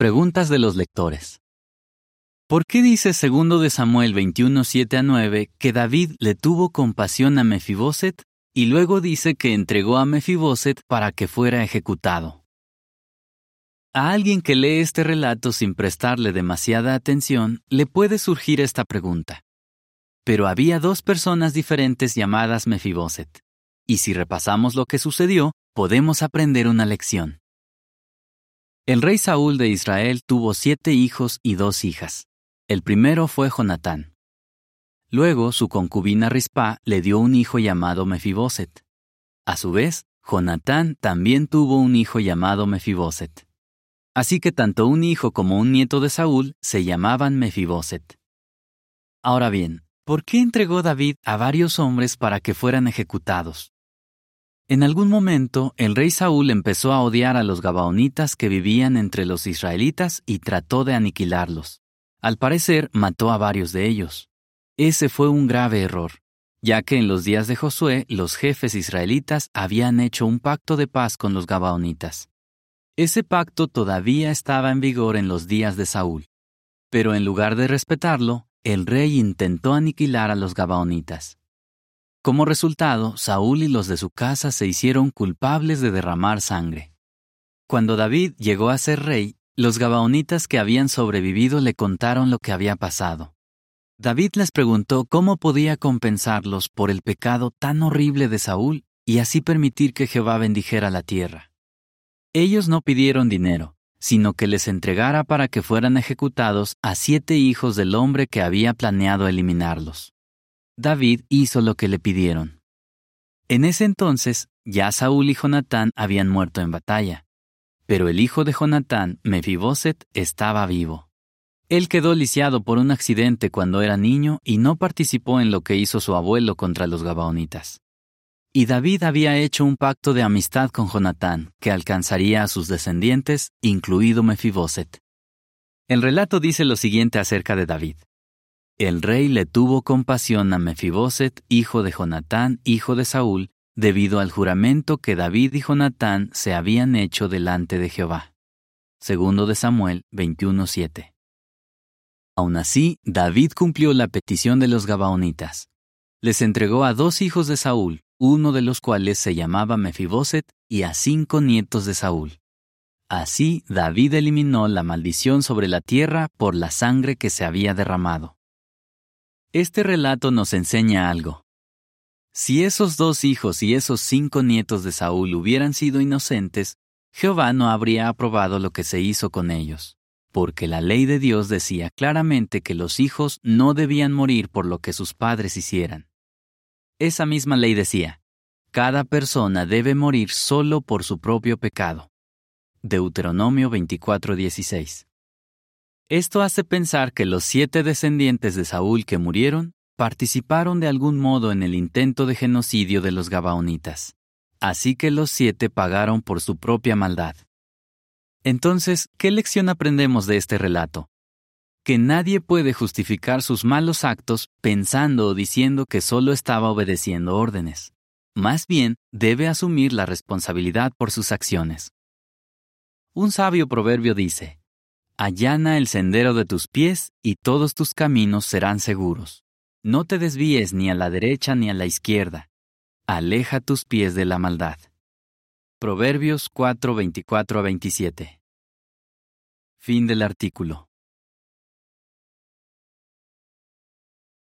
Preguntas de los lectores. ¿Por qué dice segundo de Samuel 21, 7 a 9 que David le tuvo compasión a Mefiboset y luego dice que entregó a Mefiboset para que fuera ejecutado? A alguien que lee este relato sin prestarle demasiada atención, le puede surgir esta pregunta. Pero había dos personas diferentes llamadas Mefiboset, y si repasamos lo que sucedió, podemos aprender una lección. El rey Saúl de Israel tuvo siete hijos y dos hijas. El primero fue Jonatán. Luego su concubina Rispa le dio un hijo llamado Mefiboset. A su vez, Jonatán también tuvo un hijo llamado Mefiboset. Así que tanto un hijo como un nieto de Saúl se llamaban Mefiboset. Ahora bien, ¿por qué entregó David a varios hombres para que fueran ejecutados? En algún momento, el rey Saúl empezó a odiar a los Gabaonitas que vivían entre los israelitas y trató de aniquilarlos. Al parecer, mató a varios de ellos. Ese fue un grave error, ya que en los días de Josué los jefes israelitas habían hecho un pacto de paz con los Gabaonitas. Ese pacto todavía estaba en vigor en los días de Saúl. Pero en lugar de respetarlo, el rey intentó aniquilar a los Gabaonitas. Como resultado, Saúl y los de su casa se hicieron culpables de derramar sangre. Cuando David llegó a ser rey, los gabaonitas que habían sobrevivido le contaron lo que había pasado. David les preguntó cómo podía compensarlos por el pecado tan horrible de Saúl y así permitir que Jehová bendijera la tierra. Ellos no pidieron dinero, sino que les entregara para que fueran ejecutados a siete hijos del hombre que había planeado eliminarlos. David hizo lo que le pidieron. En ese entonces, ya Saúl y Jonatán habían muerto en batalla, pero el hijo de Jonatán, Mefiboset, estaba vivo. Él quedó lisiado por un accidente cuando era niño y no participó en lo que hizo su abuelo contra los Gabaonitas. Y David había hecho un pacto de amistad con Jonatán, que alcanzaría a sus descendientes, incluido Mefiboset. El relato dice lo siguiente acerca de David. El rey le tuvo compasión a Mefiboset, hijo de Jonatán, hijo de Saúl, debido al juramento que David y Jonatán se habían hecho delante de Jehová. Segundo de Samuel 21:7. Aún así, David cumplió la petición de los Gabaonitas. Les entregó a dos hijos de Saúl, uno de los cuales se llamaba Mefiboset, y a cinco nietos de Saúl. Así David eliminó la maldición sobre la tierra por la sangre que se había derramado. Este relato nos enseña algo. Si esos dos hijos y esos cinco nietos de Saúl hubieran sido inocentes, Jehová no habría aprobado lo que se hizo con ellos, porque la ley de Dios decía claramente que los hijos no debían morir por lo que sus padres hicieran. Esa misma ley decía, cada persona debe morir solo por su propio pecado. Deuteronomio 24:16. Esto hace pensar que los siete descendientes de Saúl que murieron participaron de algún modo en el intento de genocidio de los Gabaonitas. Así que los siete pagaron por su propia maldad. Entonces, ¿qué lección aprendemos de este relato? Que nadie puede justificar sus malos actos pensando o diciendo que solo estaba obedeciendo órdenes. Más bien, debe asumir la responsabilidad por sus acciones. Un sabio proverbio dice, Allana el sendero de tus pies y todos tus caminos serán seguros. No te desvíes ni a la derecha ni a la izquierda. Aleja tus pies de la maldad. Proverbios 4, 24 a 27. Fin del artículo.